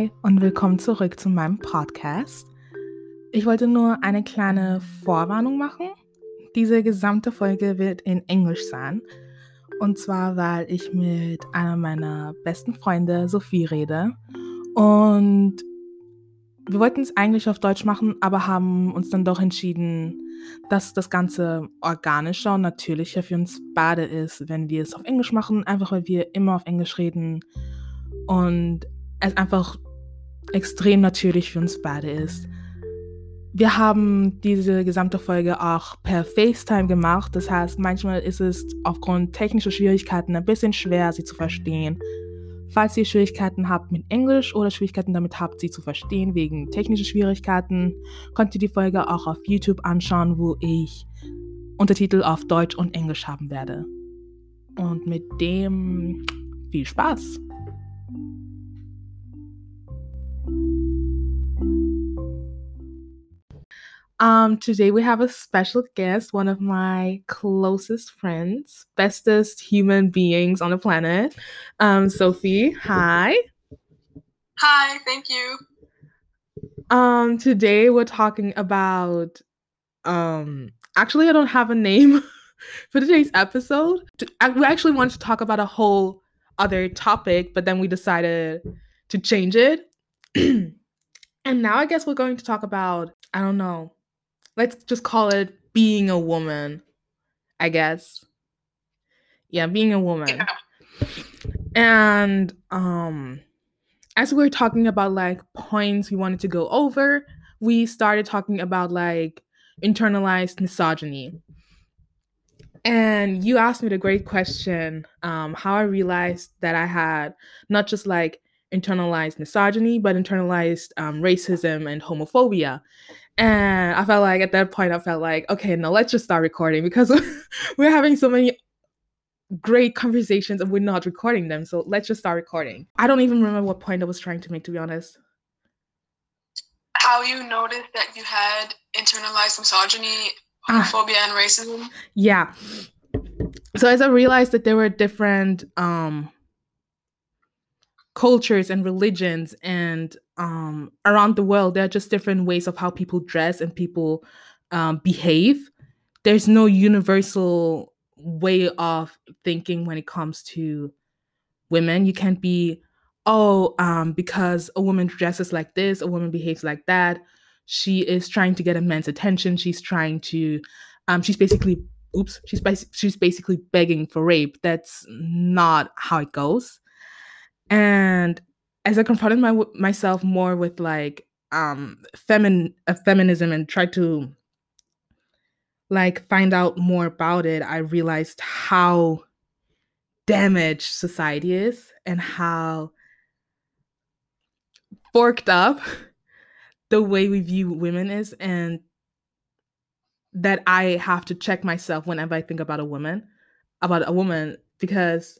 Hi und willkommen zurück zu meinem Podcast. Ich wollte nur eine kleine Vorwarnung machen. Diese gesamte Folge wird in Englisch sein. Und zwar, weil ich mit einer meiner besten Freunde, Sophie, rede. Und wir wollten es eigentlich auf Deutsch machen, aber haben uns dann doch entschieden, dass das Ganze organischer und natürlicher für uns beide ist, wenn wir es auf Englisch machen, einfach weil wir immer auf Englisch reden und es einfach extrem natürlich für uns beide ist. Wir haben diese gesamte Folge auch per FaceTime gemacht. Das heißt, manchmal ist es aufgrund technischer Schwierigkeiten ein bisschen schwer, sie zu verstehen. Falls ihr Schwierigkeiten habt mit Englisch oder Schwierigkeiten damit habt, sie zu verstehen wegen technischer Schwierigkeiten, könnt ihr die Folge auch auf YouTube anschauen, wo ich Untertitel auf Deutsch und Englisch haben werde. Und mit dem viel Spaß! Um, today we have a special guest, one of my closest friends, bestest human beings on the planet, um, Sophie. Hi. Hi, thank you. Um, today we're talking about um actually I don't have a name for today's episode. We actually wanted to talk about a whole other topic, but then we decided to change it. and now I guess we're going to talk about I don't know let's just call it being a woman, I guess. Yeah, being a woman. Yeah. And um as we were talking about like points we wanted to go over, we started talking about like internalized misogyny. And you asked me the great question um, how I realized that I had not just like internalized misogyny, but internalized um, racism and homophobia. And I felt like at that point, I felt like, okay, no, let's just start recording because we're having so many great conversations and we're not recording them. So let's just start recording. I don't even remember what point I was trying to make, to be honest. How you noticed that you had internalized misogyny, ah. homophobia, ah. and racism? Yeah. So as I realized that there were different um cultures and religions and um, around the world there are just different ways of how people dress and people um, behave. There's no universal way of thinking when it comes to women. You can't be oh um, because a woman dresses like this a woman behaves like that she is trying to get a man's attention she's trying to um, she's basically oops she's, she's basically begging for rape. That's not how it goes and as I confronted my myself more with like um uh, feminism and tried to like find out more about it, I realized how damaged society is and how forked up the way we view women is and that I have to check myself whenever I think about a woman, about a woman, because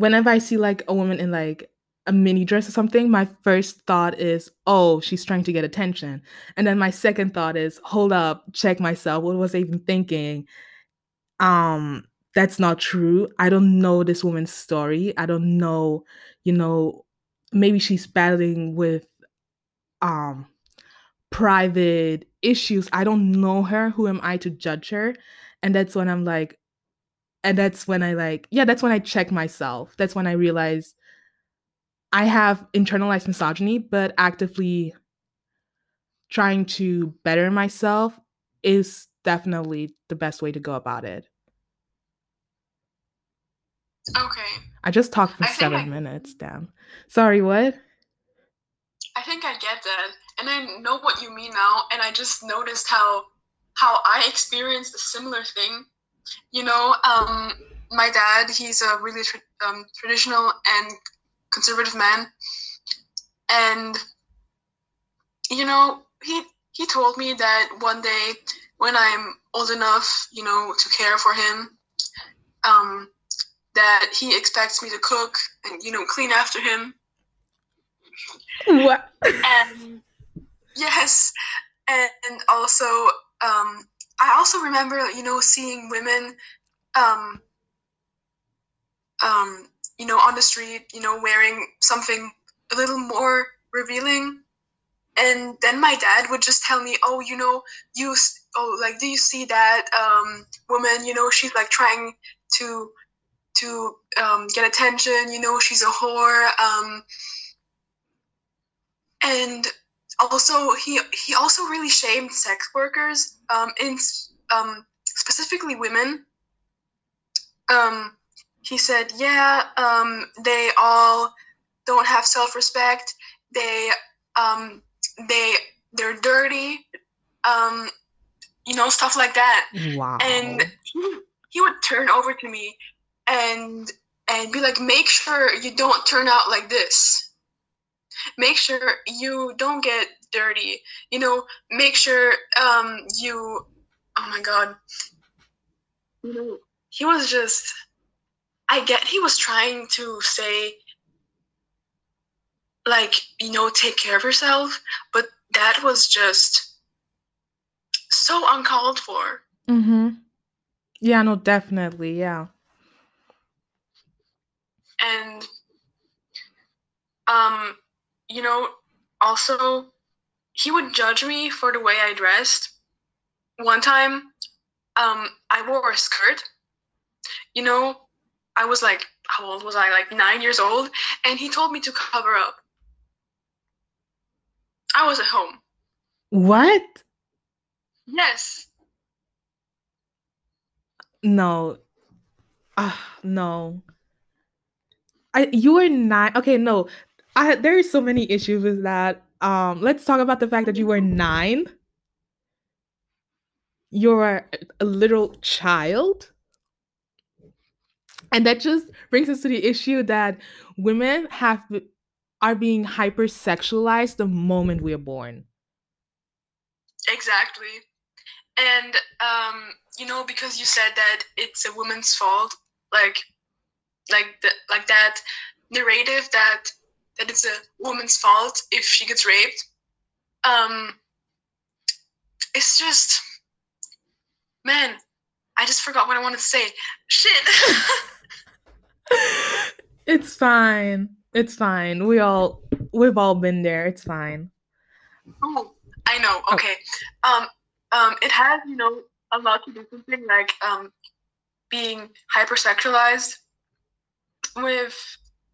whenever I see like a woman in like a mini dress or something, my first thought is, oh, she's trying to get attention. And then my second thought is, hold up, check myself. What was I even thinking? Um, that's not true. I don't know this woman's story. I don't know, you know, maybe she's battling with um private issues. I don't know her. Who am I to judge her? And that's when I'm like, and that's when I like, yeah, that's when I check myself. That's when I realize I have internalized misogyny, but actively trying to better myself is definitely the best way to go about it. Okay. I just talked for I seven I, minutes, damn. Sorry, what? I think I get that. And I know what you mean now, and I just noticed how how I experienced a similar thing you know, um, my dad, he's a really tra- um, traditional and conservative man. And, you know, he, he told me that one day when I'm old enough, you know, to care for him, um, that he expects me to cook and, you know, clean after him. What? and yes, and also um, I also remember, you know, seeing women, um, um, you know, on the street, you know, wearing something a little more revealing. And then my dad would just tell me, "Oh, you know, you oh like do you see that um, woman? You know, she's like trying to to um, get attention. You know, she's a whore." Um, and also he he also really shamed sex workers um, in um, specifically women. Um, he said yeah um, they all don't have self-respect. They um, they they're dirty um, you know stuff like that. Wow. and he, he would turn over to me and and be like make sure you don't turn out like this make sure you don't get dirty you know make sure um you oh my god you know he was just i get he was trying to say like you know take care of yourself but that was just so uncalled for mm-hmm. Yeah, no, definitely. Yeah. and um you know also he would judge me for the way i dressed one time um i wore a skirt you know i was like how old was i like nine years old and he told me to cover up i was at home What? yes No. Ah, no. I you were nine. Okay, no. I there are so many issues with that. Um, let's talk about the fact that you were nine. You're a little child. And that just brings us to the issue that women have are being hypersexualized the moment we're born. exactly and um you know because you said that it's a woman's fault like like the, like that narrative that that it's a woman's fault if she gets raped um it's just man i just forgot what i wanted to say shit It's fine. It's fine. We all we've all been there. It's fine. oh i know Oh. okay um um it has you know a lot to do with something like um being hypersexualized with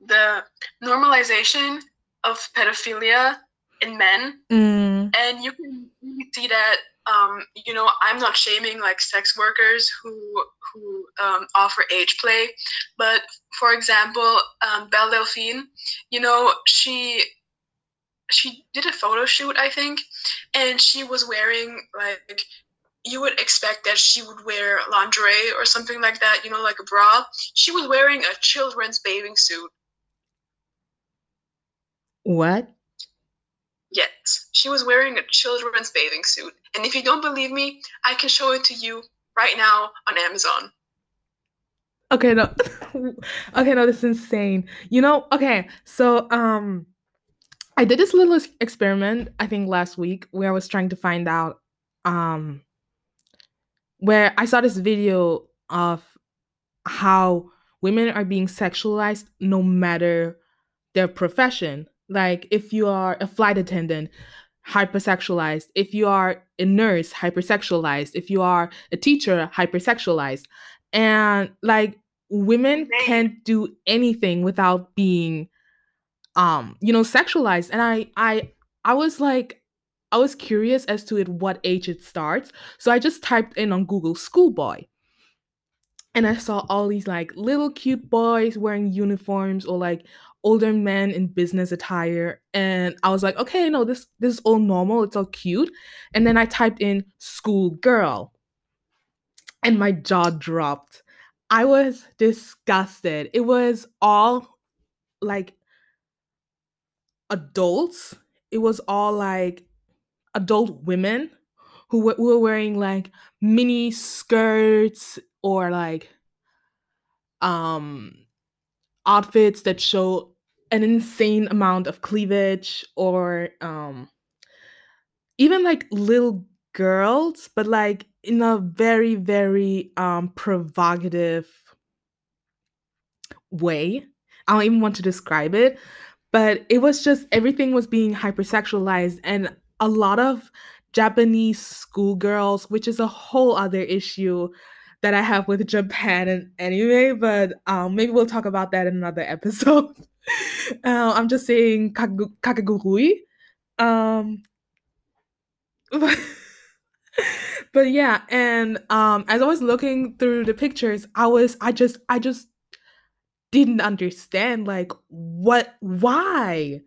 the normalization of pedophilia in men. Mm, and you can see that um, you know i'm not shaming like sex workers who who um, offer age play but for example um, belle delphine you know she she did a photo shoot i think and she was wearing like you would expect that she would wear lingerie or something like that you know like a bra. She was wearing a children's bathing suit what? Yes, she was wearing a children's bathing suit. And if you don't believe me, I can show it to you right now on Amazon. Okay, no. okay, no, this is insane. You know, okay, so um I did this little experiment I think last week where I was trying to find out um where I saw this video of how women are being sexualized no matter their profession. Like if you are a flight attendant, hypersexualized. If you are a nurse, hypersexualized. If you are a teacher, hypersexualized. And like women can't do anything without being um, you know, sexualized. And I I I was like I was curious as to at what age it starts. So I just typed in on Google schoolboy. And I saw all these like little cute boys wearing uniforms or like older men in business attire. And I was like, okay, no, this this is all normal, it's all cute. And then I typed in school girl And my jaw dropped. I was disgusted. It was all like adults. It was all like adult women who were, who were wearing like mini skirts or like um outfits that show an insane amount of cleavage or um even like little girls but like in a very very um provocative way i don't even want to describe it but it was just everything was being hypersexualized and a lot of Japanese schoolgirls, which is a whole other issue that I have with Japan and anime, but um, maybe we'll talk about that in another episode. Uh, I'm just saying kakegurui. Um, but, but yeah, and um, as I was looking through the pictures, I was I just I just didn't understand like what why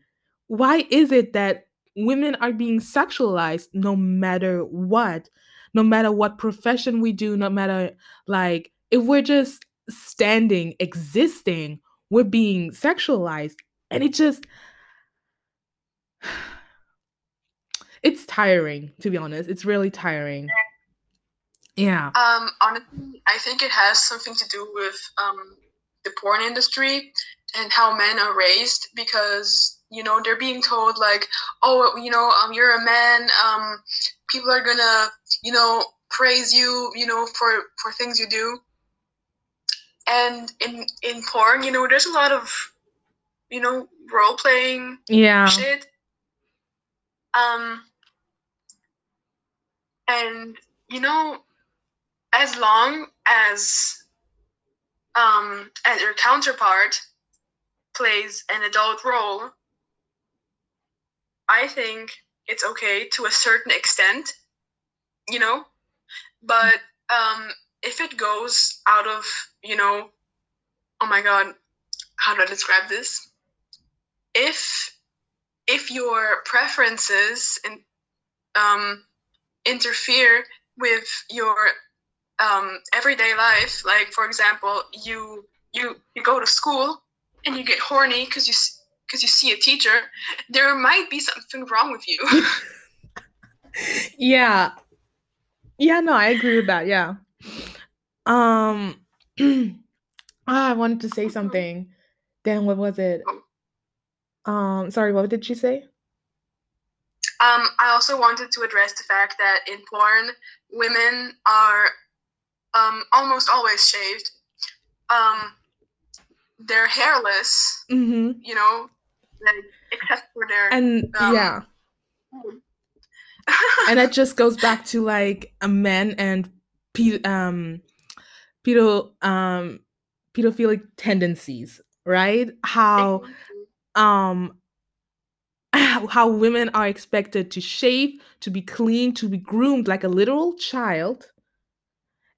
why is it that women are being sexualized no matter what no matter what profession we do no matter like if we're just standing existing we're being sexualized and it just it's tiring to be honest. It's really tiring. Yeah. Um honestly i think it has something to do with um the porn industry and how men are raised because you know they're being told like oh you know um you're a man um people are gonna you know praise you you know for for things you do and in in porn you know there's a lot of you know role playing yeah. shit. Um and you know as long as um as your counterpart plays an adult role i think it's okay to a certain extent you know? But um if it goes out of you know oh my god how do i describe this? If if your preferences and um interfere with your um, everyday life like for example you you you go to school and you get horny because you because you see a teacher there might be something wrong with you. Yeah. Yeah no i agree with that yeah um ah, i wanted to say something then what was it um sorry what did she say um, I also wanted to address the fact that in porn, women are um, almost always shaved. Um, they're hairless, mm-hmm. you know, like, except for their and um, yeah. and that just goes back to like a man and pe- um pedo um pedophilic tendencies, right? How um how women are expected to shave, to be clean, to be groomed like a literal child.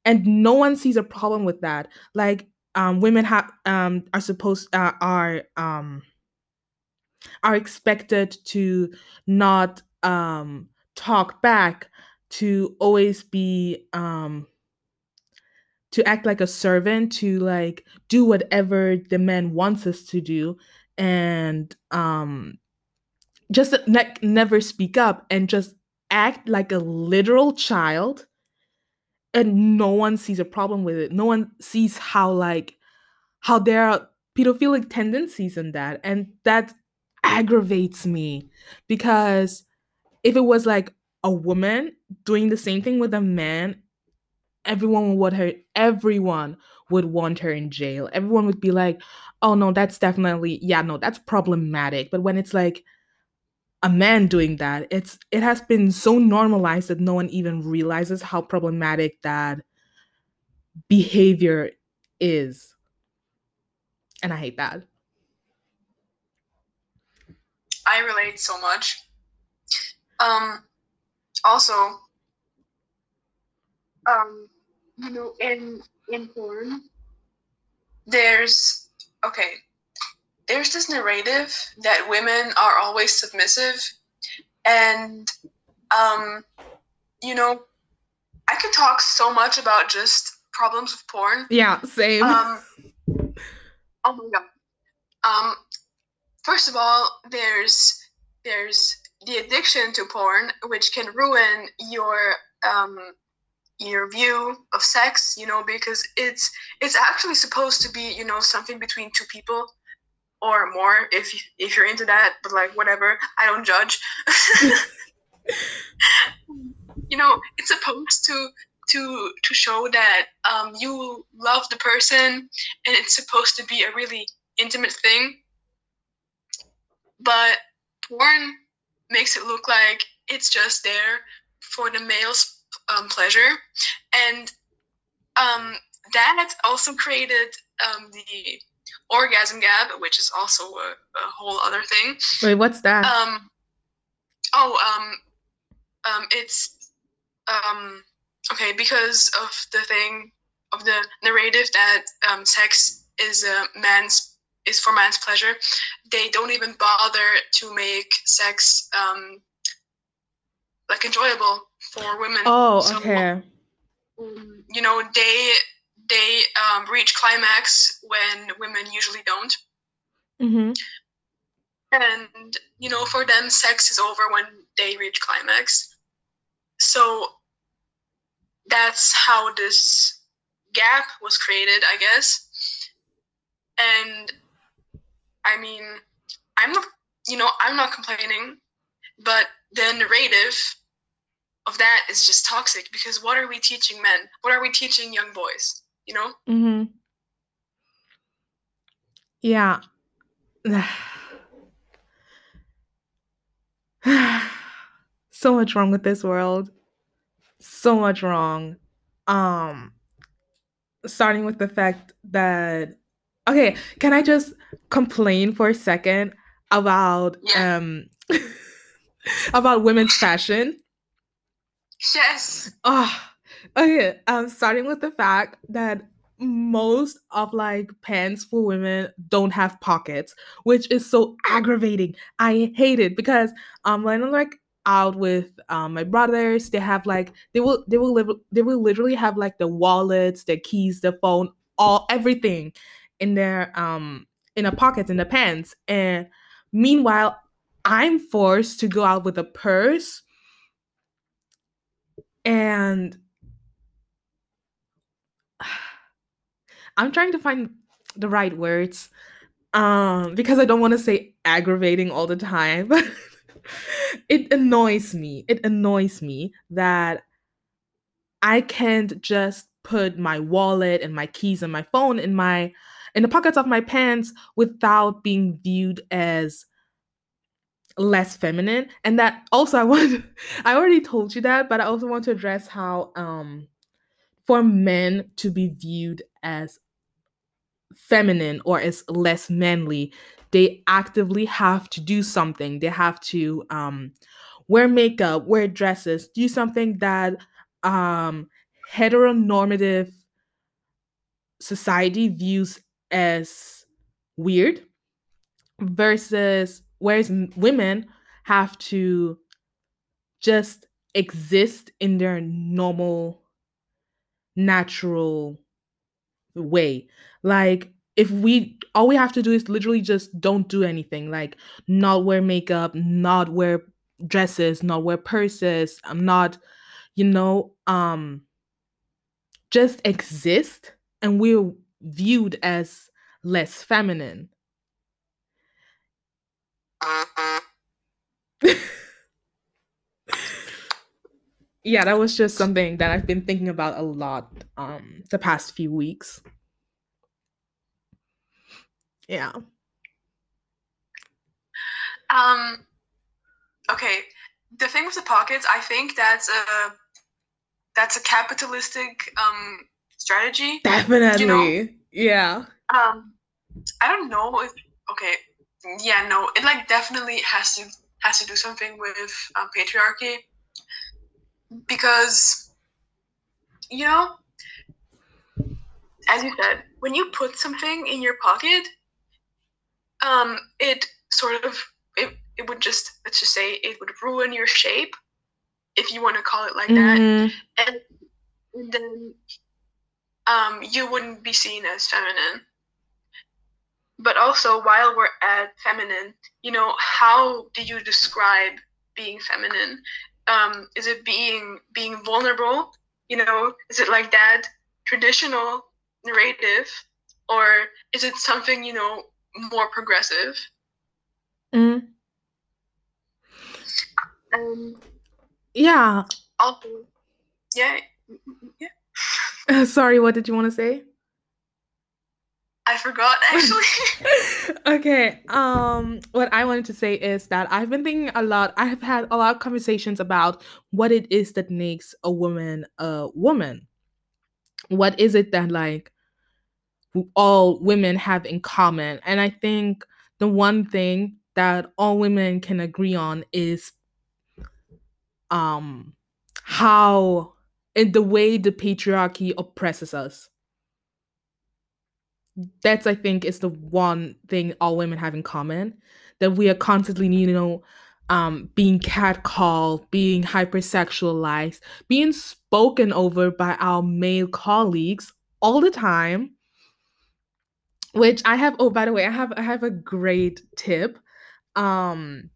And no one sees a problem with that. Like um, women have um, are supposed uh, are um, are expected to not um, talk back, to always be um, to act like a servant, to like do whatever the man wants us to do, and um, just ne- never speak up and just act like a literal child and no one sees a problem with it. No one sees how like how there are pedophilic tendencies in that and that aggravates me because if it was like a woman doing the same thing with a man everyone would want her everyone would want her in jail. Everyone would be like oh no that's definitely yeah no that's problematic. But when it's like a man doing that it's it has been so normalized that no one even realizes how problematic that behavior is. And i hate that. I relate so much. Um also um you know in in porn there's okay there's this narrative that women are always submissive and um you know i could talk so much about just problems with porn. Yeah same. Um oh my god. Um first of all there's there's the addiction to porn which can ruin your um your view of sex you know because it's it's actually supposed to be you know something between two people or more if if you're into that but like whatever. I don't judge. You know it's supposed to to to show that um, you love the person and it's supposed to be a really intimate thing. But porn makes it look like it's just there for the male's um, pleasure, and um, that also created um, the orgasm gap, which is also a, a, whole other thing. Wait, what's that? Um, oh, um, um, it's um, okay because of the thing of the narrative that um, sex is a man's is for man's pleasure. They don't even bother to make sex um, like enjoyable for women. Oh, so, okay. Um, you know, they they um, reach climax when women usually don't. Mm-hmm. And you know, for them, sex is over when they reach climax. So that's how this gap was created, I guess. And I mean, I'm not, you know, I'm not complaining, but the narrative of that is just toxic because what are we teaching men? What are we teaching young boys? You know? Mm-hmm. Yeah. so much wrong with this world. So much wrong. Um starting with the fact that okay, can I just complain for a second about yeah. um about women's fashion? Yes. Oh, okay. Um, starting with the fact that most of like pants for women don't have pockets, which is so aggravating. I hate it because um when I'm like out with um my brothers, they have like they will they will live they will literally have like the wallets, the keys, the phone, all everything in their um in a pocket in the pants. And meanwhile, I'm forced to go out with a purse and I'm trying to find the right words um because I don't want to say aggravating all the time. it annoys me. It annoys me that I can't just put my wallet and my keys and my phone in my in the pockets of my pants without being viewed as less feminine and that also i want i already told you that but i also want to address how um for men to be viewed as feminine or as less manly they actively have to do something. They have to um wear makeup wear dresses do something that um heteronormative society views as weird versus whereas women have to just exist in their normal natural way. Like if we all we have to do is literally just don't do anything like not wear makeup not wear dresses not wear purses i'm not you know um just exist and we're viewed as less feminine yeah, that was just something that I've been thinking about a lot um the past few weeks. Yeah. Um okay, the thing with the pockets, I think that's a that's a capitalistic um strategy. Definitely. You know? Yeah. Um I don't know if okay, yeah, no, it like definitely has to has to do something with um, patriarchy. Because you know, as you said, when you put something in your pocket, um, it sort of it, it would just let's just say it would ruin your shape if you want to call it like mm-hmm. that. And, and then um, you wouldn't be seen as feminine but also while we're at feminine you know how do you describe being feminine? Um, is it being being vulnerable? You know is it like that traditional narrative? Or is it something you know more progressive? Mm. um, yeah. also yeah yeah. Sorry what did you want to say I forgot actually. okay. Um what I wanted to say is that I've been thinking a lot. I have had a lot of conversations about what it is that makes a woman a woman. What is it that like all women have in common? And I think the one thing that all women can agree on is um how in the way the patriarchy oppresses us that's i think is the one thing all women have in common that we are constantly you know um, being catcalled being hypersexualized being spoken over by our male colleagues all the time which i have oh by the way i have i have a great tip. Um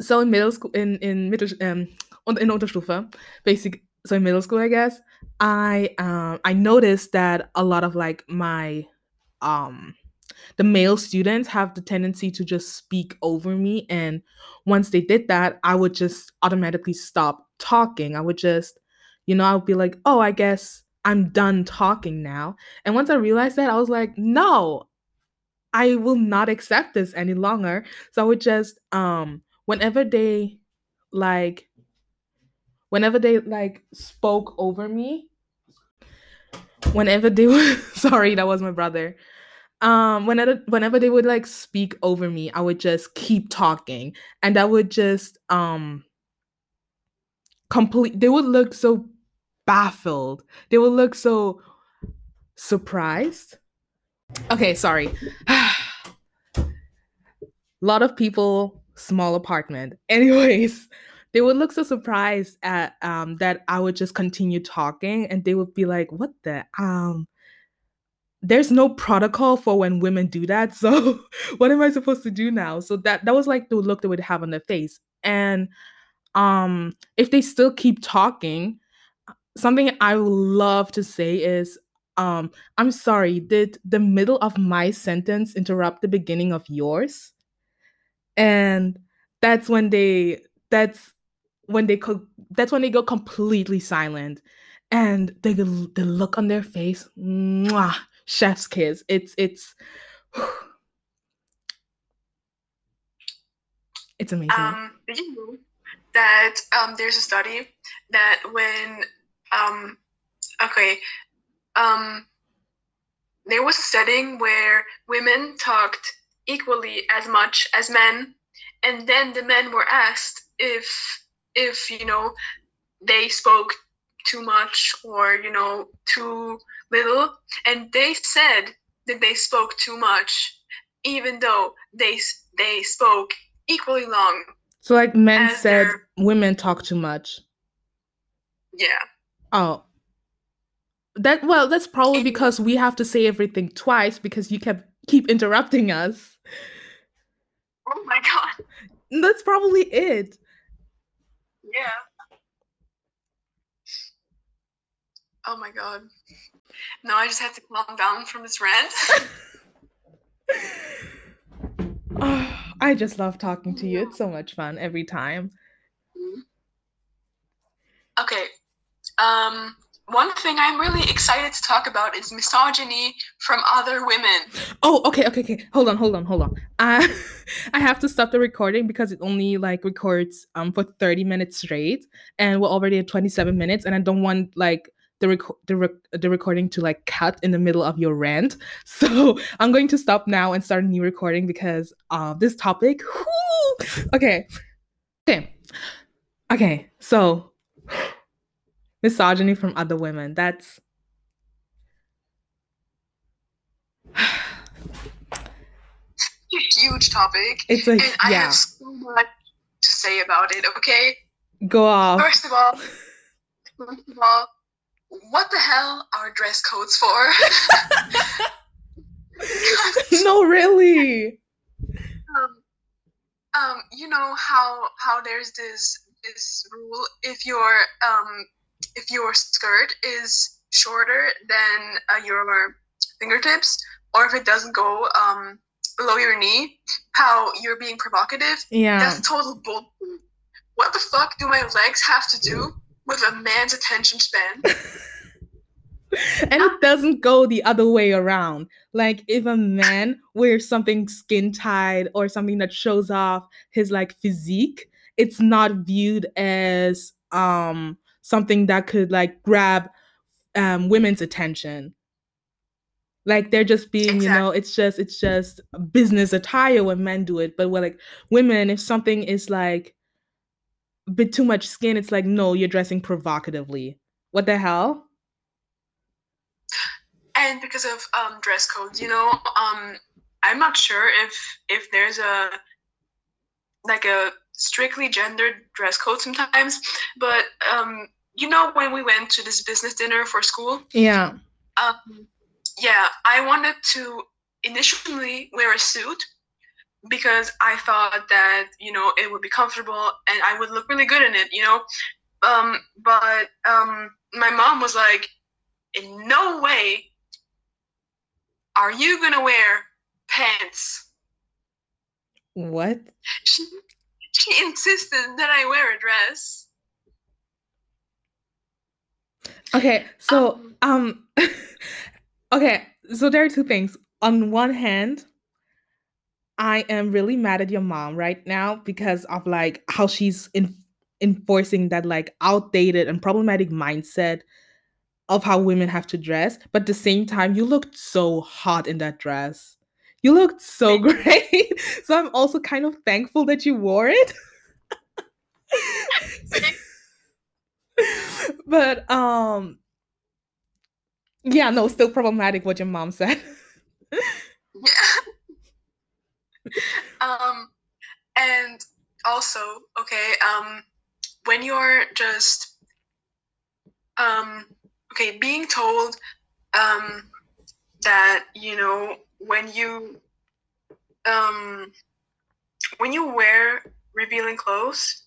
so in middle school in in middle um in Unterstufe, basic so in middle school i guess i um i noticed that a lot of like my um the male students have the tendency to just speak over me and once they did that i would just automatically stop talking. I would just you know i would be like oh i guess i'm done talking now. And once i realized that i was like no i will not accept this any longer. So i would just um whenever they like whenever they like spoke over me whenever they were sorry that was my brother. Um whenever whenever they would like speak over me i would just keep talking. And i would just um complete they would look so baffled. They would look so surprised. Okay sorry. A lot of people small apartment. Anyways they would look so surprised at um that i would just continue talking and they would be like what the um there's no protocol for when women do that. So what am I supposed to do now? So that that was like the look they would have on their face. And um if they still keep talking, something I would love to say is um I'm sorry, did the middle of my sentence interrupt the beginning of yours? And that's when they that's when they co- that's when they go completely silent and they the look on their face mwah, chef's kiss. It's it's it's amazing. Um, did you know that um, there's a study that when um, okay um, there was a setting where women talked equally as much as men, and then the men were asked if if you know they spoke too much or you know too little. And they said that they spoke too much even though they they spoke equally long. So like men said their... women talk too much. Yeah. Oh. That well that's probably because we have to say everything twice because you kept keep interrupting us. Oh my god. That's probably it yeah Oh my god. No, I just have to calm down from this rant. oh, I just love talking to you. It's so much fun every time. Mm-hmm. Okay. Um one thing I'm really excited to talk about is misogyny from other women. Oh, okay, okay, okay. Hold on, hold on, hold on. I I have to stop the recording because it only like records um for 30 minutes straight and we're already at 27 minutes and I don't want like the, rec- the, rec- the recording to like cut in the middle of your rant. So I'm going to stop now and start a new recording because of this topic. Whoo! Okay. Okay. Okay. So misogyny from other women. That's huge topic. It's like and I yeah. have so much to say about it, okay? Go off. First of all, first of all, what the hell are dress codes for? no, really. Um, um, you know how how there's this this rule if your um if your skirt is shorter than uh, your fingertips, or if it doesn't go um below your knee, how you're being provocative. Yeah, that's total bull. What the fuck do my legs have to do with a man's attention span. and it doesn't go the other way around. Like if a man wears something skin tight or something that shows off his like physique, it's not viewed as um something that could like grab um women's attention like they're just being exactly. you know it's just it's just business attire when men do it but when like women if something is like a bit too much skin it's like no you're dressing provocatively what the hell and because of um dress codes you know um i'm not sure if if there's a like a strictly gendered dress code sometimes but um you know when we went to this business dinner for school yeah um yeah, I wanted to initially wear a suit because I thought that you know it would be comfortable and I would look really good in it, you know. Um, but um, my mom was like, "In no way are you gonna wear pants." What? She she insisted that I wear a dress. Okay, so um, um Okay, so there are two things. On one hand, I am really mad at your mom right now because of like how she's in, enforcing that like outdated and problematic mindset of how women have to dress. But at the same time, you looked so hot in that dress. You looked so great. so I'm also kind of thankful that you wore it. but um yeah, no, still problematic what your mom said. um and also, okay, um when you're just um okay, being told um that, you know, when you um when you wear revealing clothes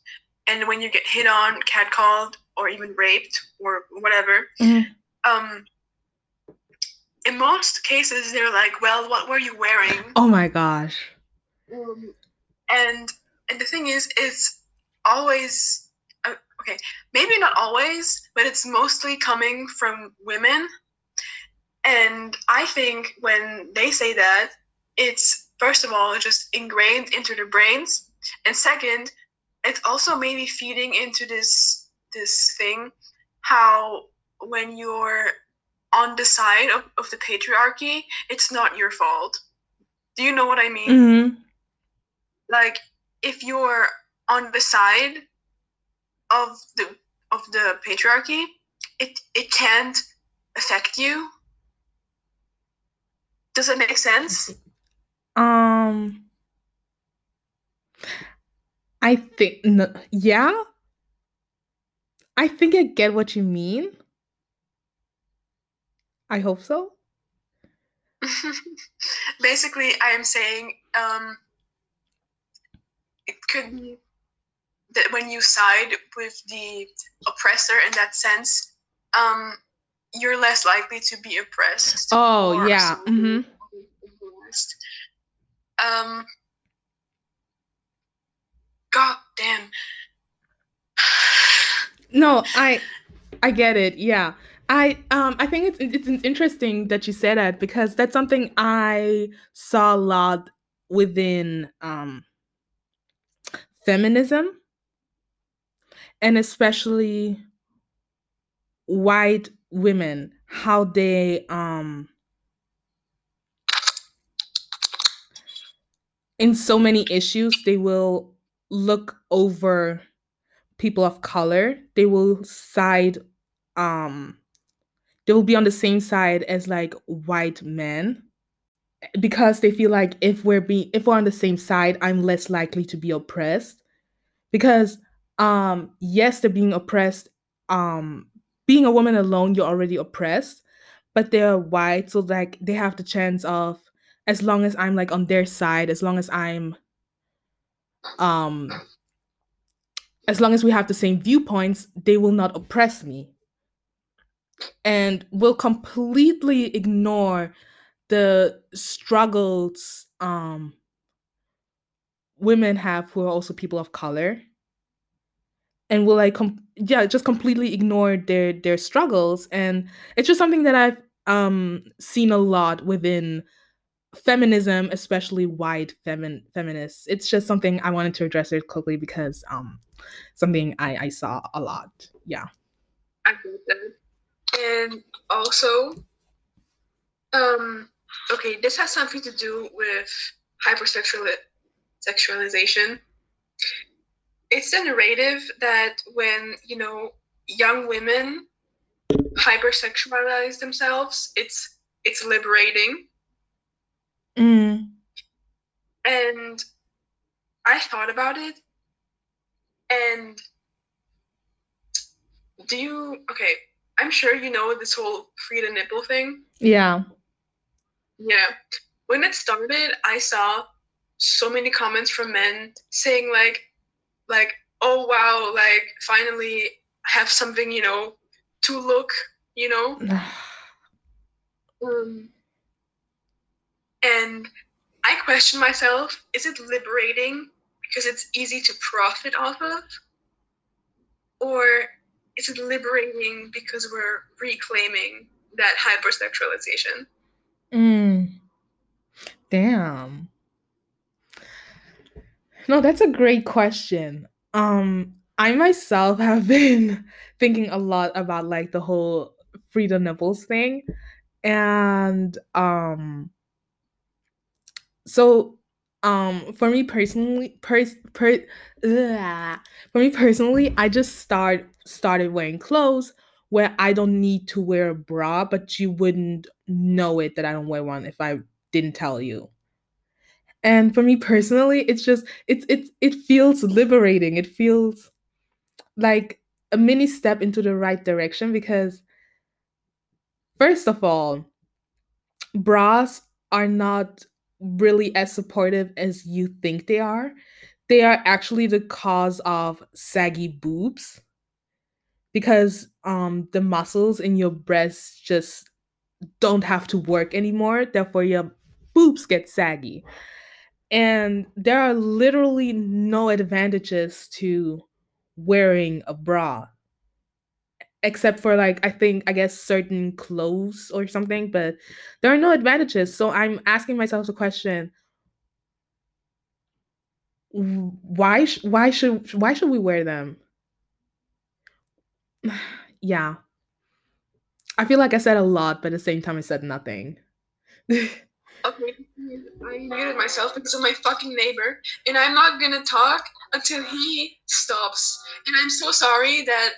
and when you get hit on, catcalled, or even raped or whatever, mm-hmm. um in most cases they're like, well, what were you wearing? Oh my gosh. Um, and and the thing is, it's always uh, okay. Maybe not always, but it's mostly coming from women. And I think when they say that, it's first of all just ingrained into their brains, and second, it's also maybe feeding into this this thing how when you're on the side of, of the patriarchy, it's not your fault. Do you know what I mean? Mm-hmm. Like if you're on the side of the of the patriarchy, it it can't affect you. Does it make sense? Um I think no, yeah. I think I get what you mean. I hope so. Basically, I am saying um, it could be that when you side with the oppressor in that sense, um, you're less likely to be oppressed. Oh yeah. Mm-hmm. Um. God damn. No, I I get it. Yeah. I um I think it's it's interesting that you said that because that's something I saw a lot within um feminism and especially white women how they um in so many issues they will look over people of color they will side um they will be on the same side as like white men because they feel like if we're being if we're on the same side i'm less likely to be oppressed. Because um yes they're being oppressed um being a woman alone you're already oppressed but they're white so like they have the chance of as long as i'm like on their side as long as i'm um as long as we have the same viewpoints they will not oppress me. And will completely ignore the struggles um, women have who are also people of color. And will like com- yeah just completely ignore their their struggles. And it's just something that i've um seen a lot within feminism, especially white femin- feminists. It's just something I wanted to address it quickly because um something I I saw a lot. Yeah. I get that. And also, um, okay, this has something to do with hypersexual sexualization. It's the narrative that when you know young women hypersexualize themselves, it's it's liberating. Mm. And I thought about it, and do you okay? I'm sure you know this whole free the nipple thing. Yeah. Yeah. When it started, I saw so many comments from men saying like like oh wow like finally I have something you know to look you know um, and I question myself is it liberating because it's easy to profit off of or is it liberating because we're reclaiming that hypersexualization Mm. Damn. No, that's a great question. Um, I myself have been thinking a lot about like the whole freedom nipples thing. And um so um for me personally pers- per- ugh, for me personally i just start started wearing clothes where i don't need to wear a bra but you wouldn't know it that i don't wear one if i didn't tell you. And for me personally it's just it's it's it feels liberating. It feels like a mini step into the right direction because first of all bras are not really as supportive as you think they are. They are actually the cause of saggy boobs because um the muscles in your breasts just don't have to work anymore, therefore your boobs get saggy. And there are literally no advantages to wearing a bra except for like I think I guess certain clothes or something, but there are no advantages. So I'm asking myself the question: Why? Sh- why should? Why should we wear them? yeah, I feel like I said a lot, but at the same time I said nothing. okay, I muted myself because of my fucking neighbor, and I'm not gonna talk until he stops. And I'm so sorry that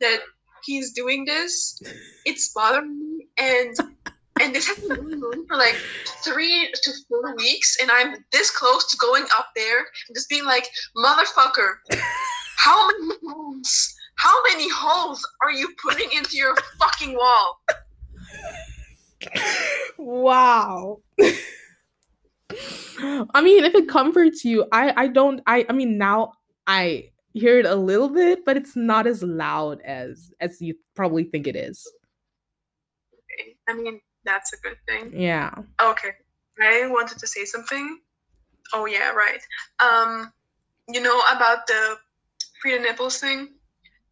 that he's doing this. It's bothering me, and and this has been going on for like three to four weeks, and I'm this close to going up there and just being like, motherfucker, how many holes? How many holes are you putting into your fucking wall? wow. I mean, if it comforts you, I I don't I I mean now I hear it a little bit, but it's not as loud as as you probably think it is. Okay. I mean, that's a good thing. Yeah. Okay. I wanted to say something. Oh yeah, right. Um, you know about the free the nipples thing.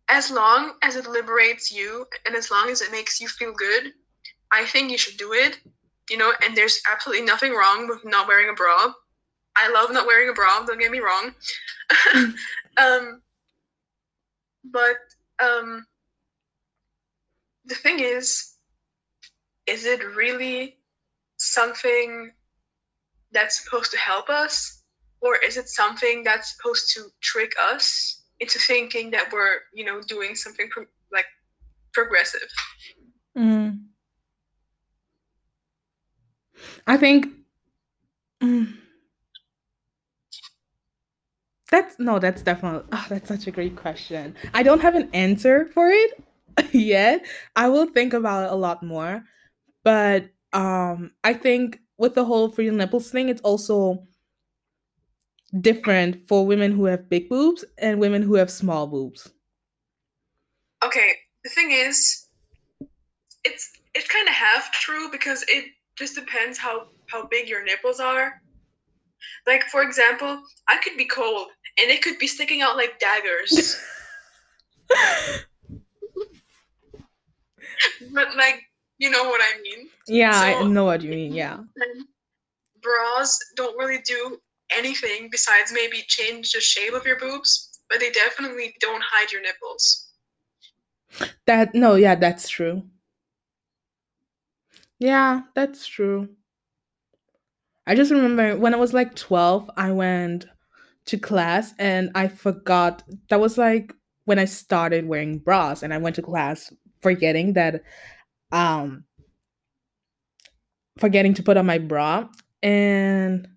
As long as it liberates you, and as long as it makes you feel good, I think you should do it. You know, and there's absolutely nothing wrong with not wearing a bra. I love not wearing a bra. Don't get me wrong. um, but um, the thing is, is it really something that's supposed to help us, or is it something that's supposed to trick us into thinking that we're, you know, doing something pro- like progressive? Mm. I think. Mm, that's no, that's definitely. Oh, that's such a great question. I don't have an answer for it yet. I will think about it a lot more, but um, I think with the whole free nipples thing, it's also different for women who have big boobs and women who have small boobs. Okay, the thing is, it's it's kind of half true because it just depends how how big your nipples are. Like for example, I could be cold and it could be sticking out like daggers. but like You know what I mean? Yeah, So- I know what you mean. Yeah. Um, bras don't really do anything besides maybe change the shape of your boobs, but they definitely don't hide your nipples. That no, yeah, that's true. Yeah, that's true. I just remember when I was like 12, I went to class and I forgot that was like when I started wearing bras and I went to class forgetting that um forgetting to put on my bra and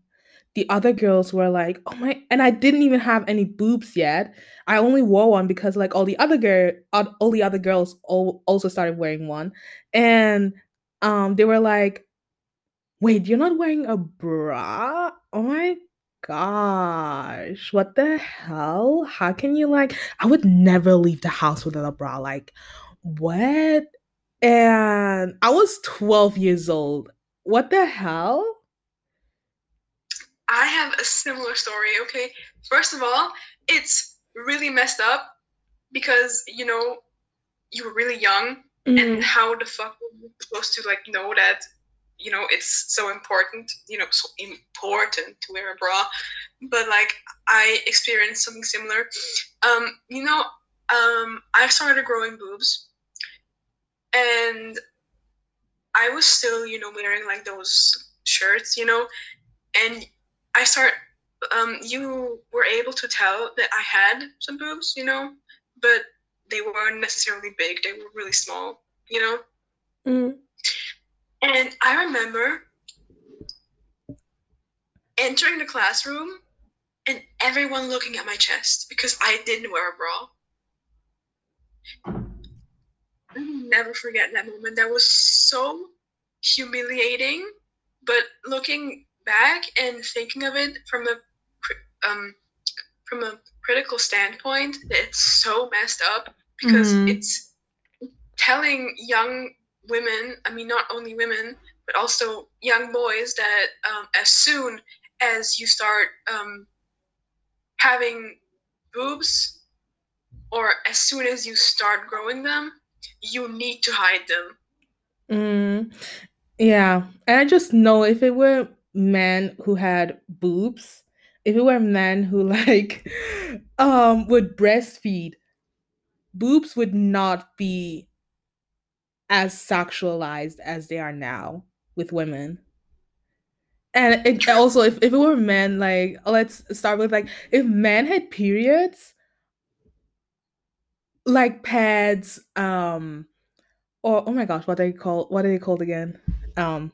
the other girls were like, "Oh my!" And I didn't even have any boobs yet. I only wore one because like all the other girl, all the other girls all, also started wearing one, and um, they were like, "Wait, you're not wearing a bra? Oh my gosh, what the hell? How can you like?" I would never leave the house without a bra. Like, what? And I was 12 years old. What the hell? I have a similar story, okay? First of all, it's really messed up because, you know, you were really young Mm. and how the fuck were you supposed to like know that you know it's so important you know so important to wear a bra. But like i experienced something similar. Um you know um i started growing boobs. And i was still you know wearing like those shirts you know. And i start um you were able to tell that i had some boobs you know but they weren't necessarily big. They were really small you know. Mm. And I remember entering the classroom and everyone looking at my chest because I didn't wear a bra. I will never forget that moment. That was so humiliating. But looking back and thinking of it from a um, from a critical standpoint, it's so messed up because Mhm. it's telling young women, I mean, not only women, but also young boys that um, as soon as you start um, having boobs or as soon as you start growing them, you need to hide them. Mm, yeah, and I just know if it were men who had boobs, if it were men who like um would breastfeed, boobs would not be as sexualized as they are now with women. And it also if, if it were men, like let's start with like if men had periods, like pads, um or oh my gosh, what are they called what are they called again? Um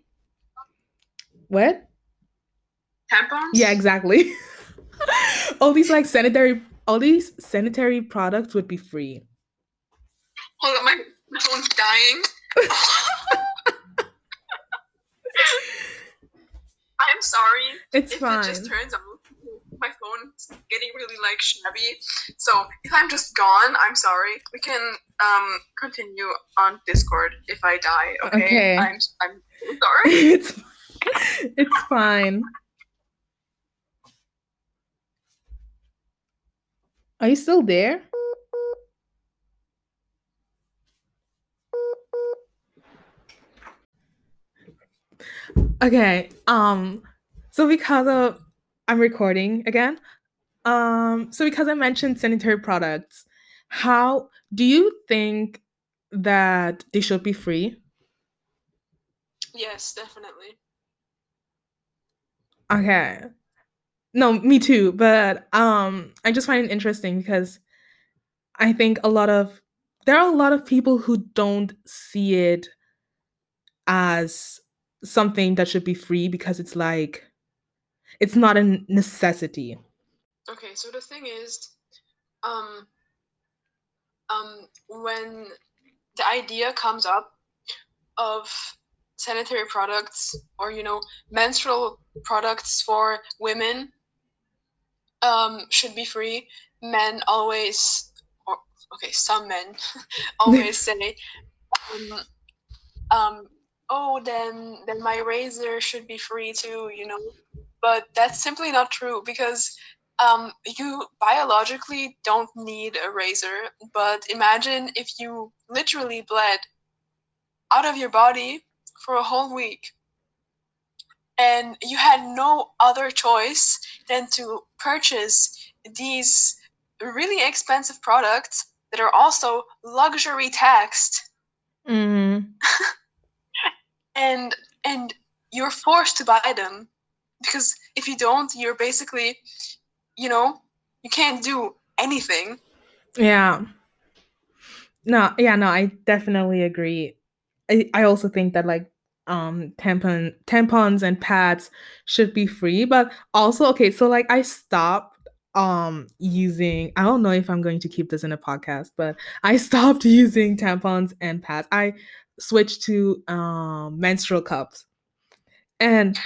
what? Tampons? Yeah, exactly. all these like sanitary all these sanitary products would be free. Hold on, my, my phone's dying. I'm sorry. It's if fine. it just turns on, my phone's getting really like shabby. So if I'm just gone, I'm sorry. We can um continue on Discord if I die. Okay. Okay. I'm I'm sorry. it's it's fine. Are you still there? Okay. Um so because of I'm recording again. Um so because I mentioned sanitary products, how do you think that they should be free? yes, definitely. Okay. No, me too, but um I just find it interesting because I think a lot of there are a lot of people who don't see it as something that should be free because it's like it's not a necessity. Okay, so the thing is, um, um, when the idea comes up of sanitary products or you know menstrual products for women um, should be free, men always, or okay, some men always say, um, um, oh, then then my razor should be free too, you know. But that's simply not true because um, you biologically don't need a razor. But imagine if you literally bled out of your body for a whole week. And you had no other choice than to purchase these really expensive products that are also luxury taxed. Mm-hmm. and and you're forced to buy them because if you don't, you're basically, you know, you can't do anything. Yeah. No, yeah, no, I definitely agree. I, I also think that like um tampon tampons and pads should be free, but also okay, so like I stopped um using I don't know if I'm going to keep this in a podcast, but I stopped using tampons and pads. I switched to um menstrual cups. And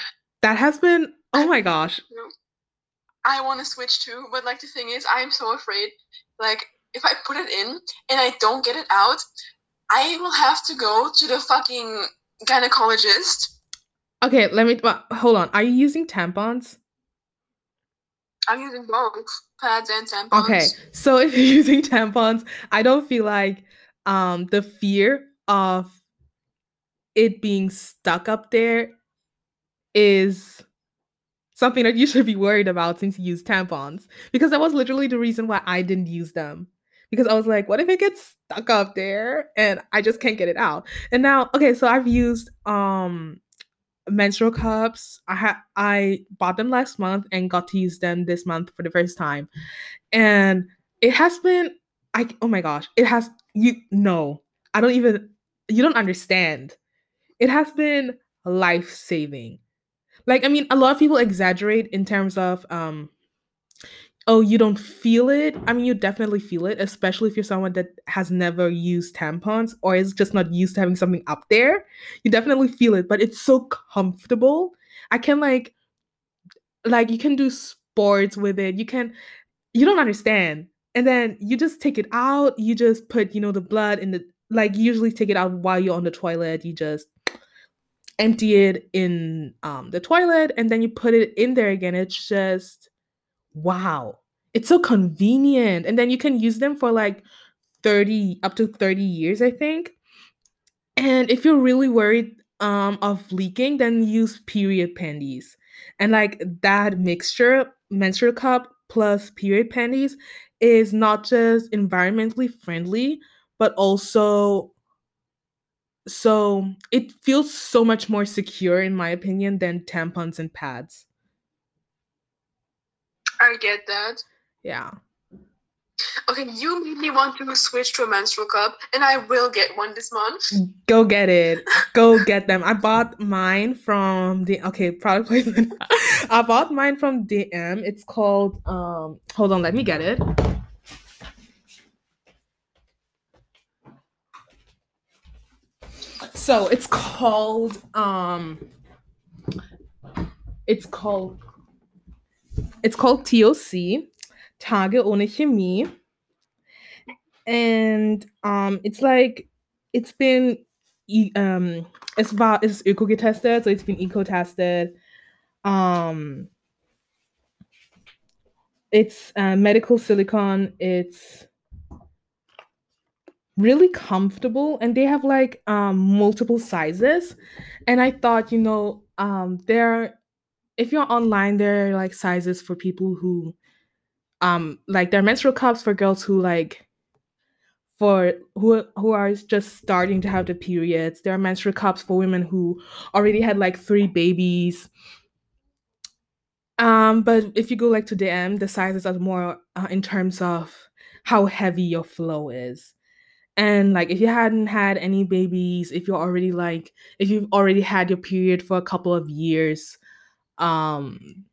that has been oh my gosh. I want to switch too, but like the thing is I'm so afraid like if I put it in and I don't get it out, I will have to go to the fucking gynecologist. Okay, let me well, hold on. Are you using tampons? I'm using both pads and tampons. Okay, so if you're using tampons, I don't feel like um the fear of it being stuck up there is something that you should be worried about since you use tampons because that was literally the reason why I didn't use them because I was like, what if it gets stuck up there and I just can't get it out? And now, okay, so I've used um menstrual cups. I had I bought them last month and got to use them this month for the first time. And it has been I oh my gosh, it has you no. I don't even you don't understand. It has been life-saving. Like I mean, a lot of people exaggerate in terms of um oh, you don't feel it. I mean, you definitely feel it, especially if you're someone that has never used tampons or is just not used to having something up there. You definitely feel it, but it's so comfortable. I can like like you can do sports with it. You can you don't understand. And then you just take it out, you just put, you know, the blood in the like usually take it out while you're on the toilet. You just empty it in um the toilet and then you put it in there again. It's just wow, it's so convenient. And then you can use them for like 30, up to 30 years, I think. And if you're really worried um, of leaking, then use period panties. And like that mixture, menstrual cup plus period panties, is not just environmentally friendly, but also so it feels so much more secure in my opinion than tampons and pads. I get that. Yeah. Okay, you made me want to switch to a menstrual cup, and I will get one this month. Go get it. Go get them. I bought mine from the okay product placement. I bought mine from DM. It's called um. Hold on, let me get it. So it's called um. It's called it's called TOC, Tage ohne Chemie. And um, it's like, it's been, um, es war, es ist öko getestet, so it's been eco tested. Um, it's uh, medical silicone. It's really comfortable and they have like um multiple sizes and i thought you know um there if you're online, there are like sizes for people who um like there are menstrual cups for girls who like for who who are just starting to have the periods. There are menstrual cups for women who already had like three babies. Um, but if you go like to DM, the sizes are more uh, in terms of how heavy your flow is. And like if you hadn't had any babies, if you're already like if you've already had your period for a couple of years, um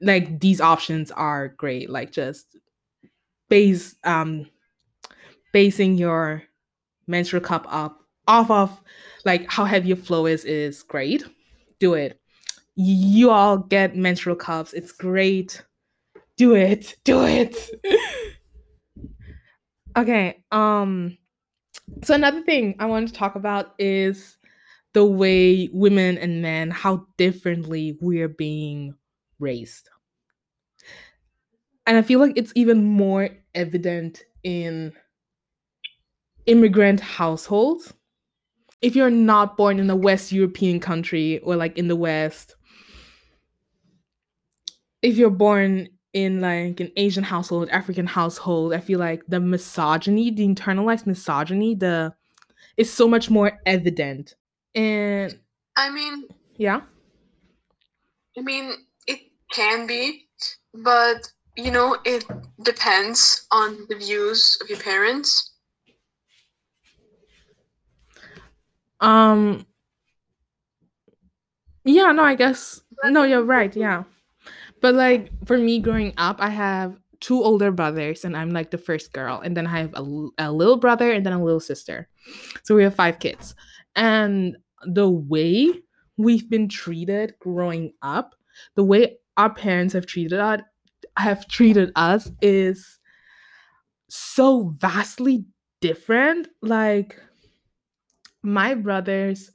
like these options are great. Like just base um basing your menstrual cup up off of like how heavy your flow is is great. Do it. You all get menstrual cups. It's great. Do it. Do it okay um so another thing i want to talk about is the way women and men, how differently we're being raised. And I feel like it's even more evident in immigrant households. if you're not born in a West European country or like in the West, if you're born in like an Asian household, African household, I feel like the misogyny, the internalized misogyny, the is so much more evident. And I mean, yeah. I mean, it can be, but you know, it depends on the views of your parents. Um Yeah, no, I guess no, you're right. Yeah. But like for me growing up, I have two older brothers and I'm like the first girl and then I have a, a little brother and then a little sister. So we have five kids. And the way we've been treated growing up, the way our parents have treated us have treated us is so vastly different. Like my brothers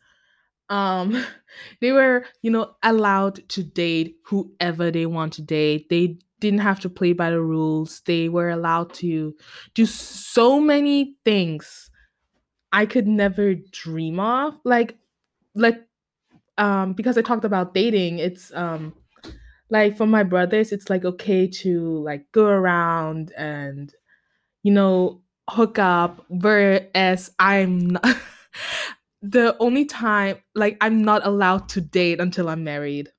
um they were you know allowed to date whoever they want to date. They didn't have to play by the rules. They were allowed to do so many things i could never dream of. Like like um because i talked about dating it's um like for my brothers it's like okay to like go around and you know hook up. Whereas i'm not the only time like I'm not allowed to date until I'm married.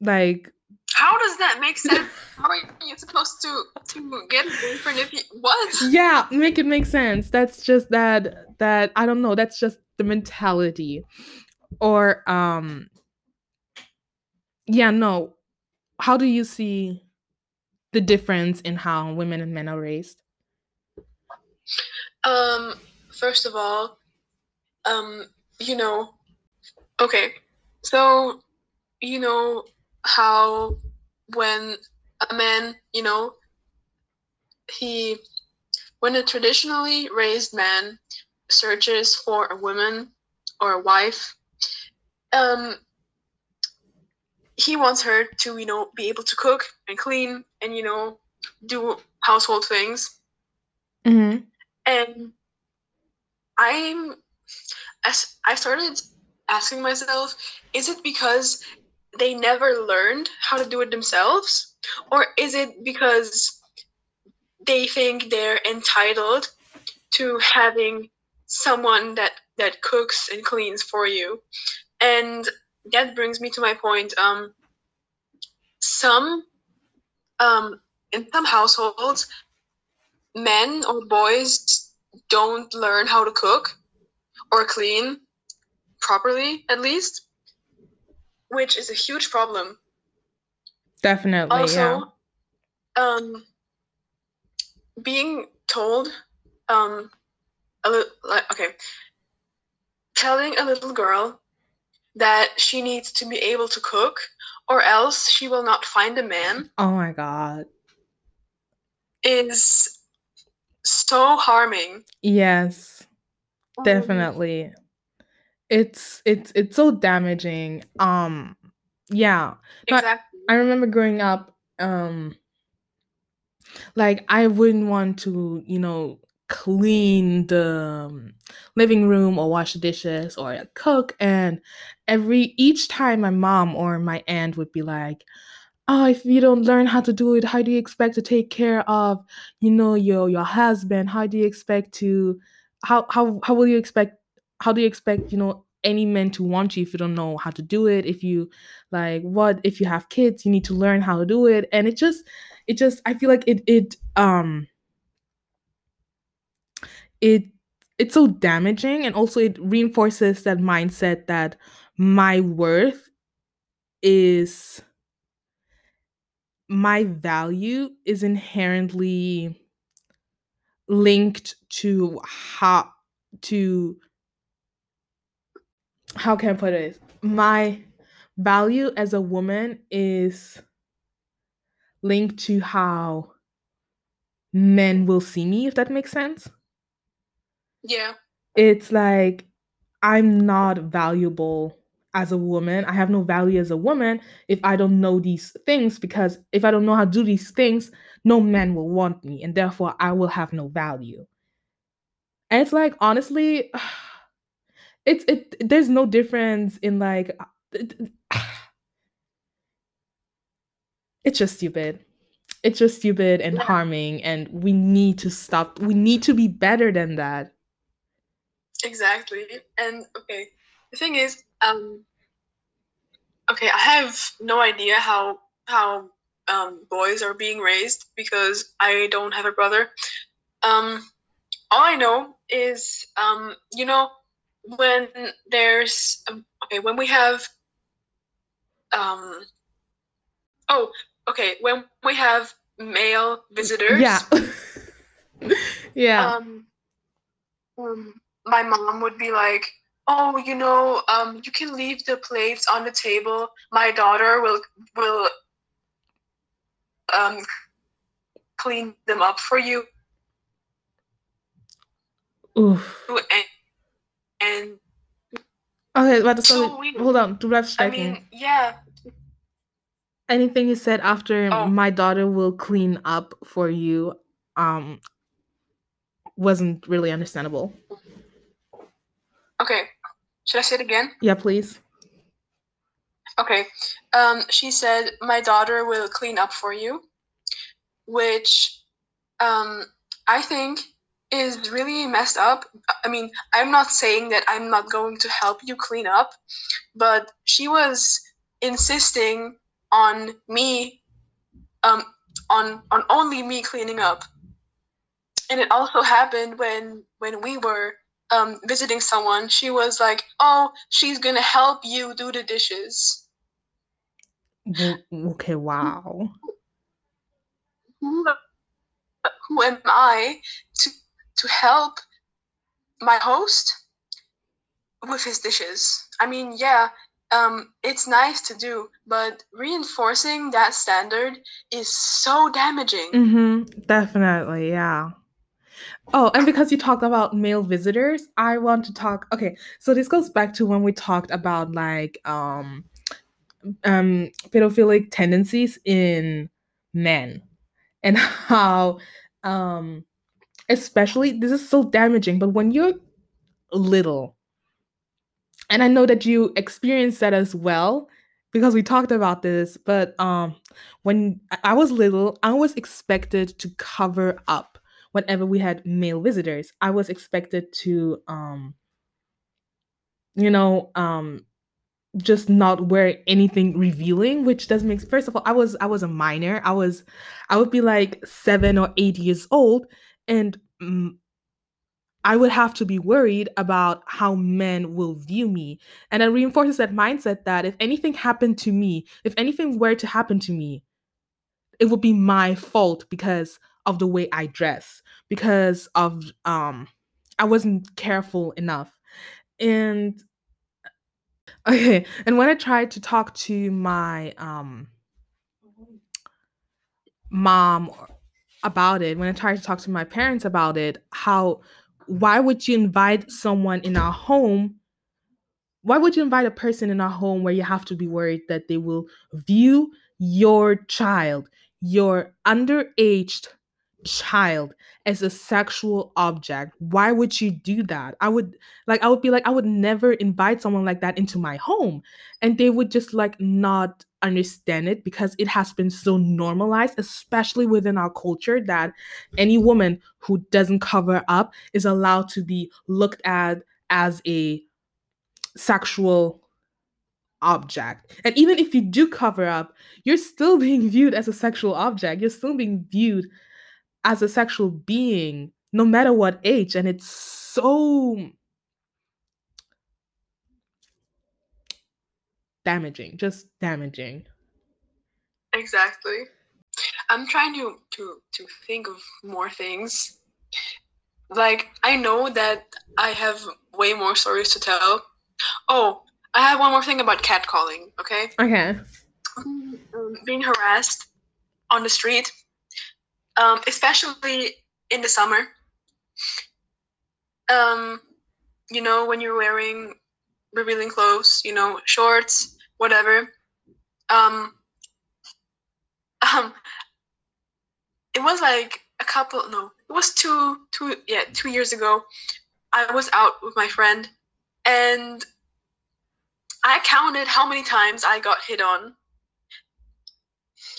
Like how does that make sense? How are you supposed to to get a boyfriend if you what? Yeah, make it make sense. That's just that that I don't know, that's just the mentality. Or um yeah, no. How do you see the difference in how women and men are raised? Um, first of all, um, you know, okay, so you know how when a man, you know, he, when a traditionally raised man searches for a woman or a wife, um, he wants her to, you know, be able to cook and clean and, you know, do household things. Mm-hmm and i'm i started asking myself is it because they never learned how to do it themselves? Or is it because they think they're entitled to having someone that that cooks and cleans for you? And that brings me to my point um some um in some households men or boys don't learn how to cook or clean properly at least which is a huge problem definitely also yeah. um being told um a little like okay telling a little girl that she needs to be able to cook or else she will not find a man oh my god is so harming. Yes. Um, definitely. It's it's it's so damaging. Um yeah. Exactly. I remember growing up um like I wouldn't want to, you know, clean the um, living room or wash the dishes or cook and every each time my mom or my aunt would be like oh if you don't learn how to do it how do you expect to take care of you know your your husband? How do you expect to how how how will you expect how do you expect you know any men to want you if you don't know how to do it? If you like what if you have kids you need to learn how to do it. And it just it just i feel like it it um it it's so damaging and also it reinforces that mindset that my worth is my value is inherently linked to how to how can I put it? My value as a woman is linked to how men will see me, if that makes sense. Yeah. It's like I'm not valuable as a woman. I have no value as a woman if I don't know these things because if I don't know how to do these things, no man will want me and therefore I will have no value. And it's like honestly, it's it there's no difference in like uh, it's just stupid. It's just stupid and Yeah. harming and we need to stop. We need to be better than that. Exactly. And okay, the thing is, um, okay, I have no idea how how um, boys are being raised because I don't have a brother. Um, all I know is, um, you know, when there's um, okay, when we have, um, oh, okay, when we have male visitors, Yeah. yeah. um, um, my mom would be like, "Oh, you know, um, you can leave the plates on the table. My daughter will will um, clean them up for you." Oof. And, and Okay, warte, So weird. Hold on, du bleibst I mean, yeah, Anything you said after Oh. my daughter will clean up for you um wasn't really understandable. Okay. Should I say it again? Yeah, please. Okay. Um, she said, My daughter will clean up for you, which um, I think is really messed up. I mean, I'm not saying that I'm not going to help you clean up, but she was insisting on me, um, on on only me cleaning up. And it also happened when when we were um, visiting someone. She was like, "Oh, she's gonna help you do the dishes." Okay, wow. who, who am I to to help my host with his dishes? I mean, yeah, um, it's nice to do, but reinforcing that standard is so damaging. Mm-hmm. Definitely, yeah. Oh, and because you talked about male visitors, I want to talk. Okay, so this goes back to when we talked about like um um pedophilic tendencies in men and how um especially this is so damaging, but when you're little, and I know that you experienced that as well because we talked about this, but um when I- I was little, I was expected to cover up whenever we had male visitors. I was expected to um you know um just not wear anything revealing which doesn't make first of all i was i was a minor i was i would be like seven or eight years old and mm, i would have to be worried about how men will view me and it reinforces that mindset that if anything happened to me if anything were to happen to me it would be my fault because of the way i dress because of um i wasn't careful enough and Okay, and when I tried to talk to my um mom about it, when I tried to talk to my parents about it, how why would you invite someone in our home? Why would you invite a person in our home where you have to be worried that they will view your child, your underaged child as a sexual object? Why would you do that? I would like I would be like I would never invite someone like that into my home and they would just like not understand it because it has been so normalized especially within our culture that any woman who doesn't cover up is allowed to be looked at as a sexual object and even if you do cover up you're still being viewed as a sexual object you're still being viewed as a sexual being no matter what age and it's so damaging just damaging Exactly. I'm trying to to to think of more things. Like I know that I have way more stories to tell. Oh, I have one more thing about catcalling. Okay. okay um, being harassed on the street, um, especially in the summer. Um, you know, when you're wearing revealing clothes, you know, shorts, whatever. Um, um, it was like a couple, no, it was two, two, yeah, two years ago I was out with my friend and I counted how many times I got hit on.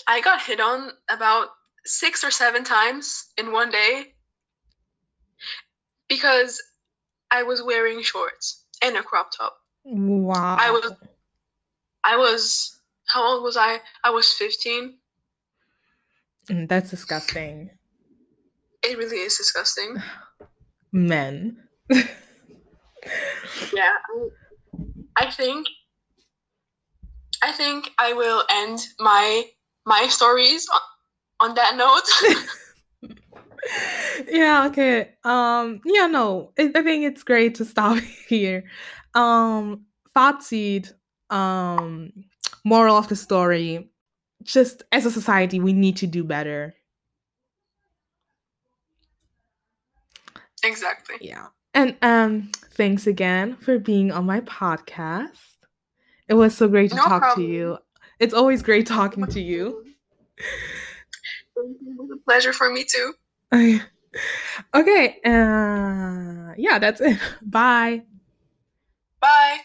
I got hit on about six or seven times in one day because I was wearing shorts and a crop top. Wow. I was I was how old was I? I was 15. Mm, That's disgusting. It really is disgusting. Men. Yeah. I, I think I think I will end my my stories on, that note. yeah, okay. Um, yeah, no. I, I think it's great to stop here. Um, Fazit, um, moral of the story. Just as a society, we need to do better. exactly. Yeah. And um, thanks again for being on my podcast. It was so great to No talk problem. to you. It's always great talking to you. It was a pleasure for me too. okay. Uh, yeah, that's it. Bye. Bye.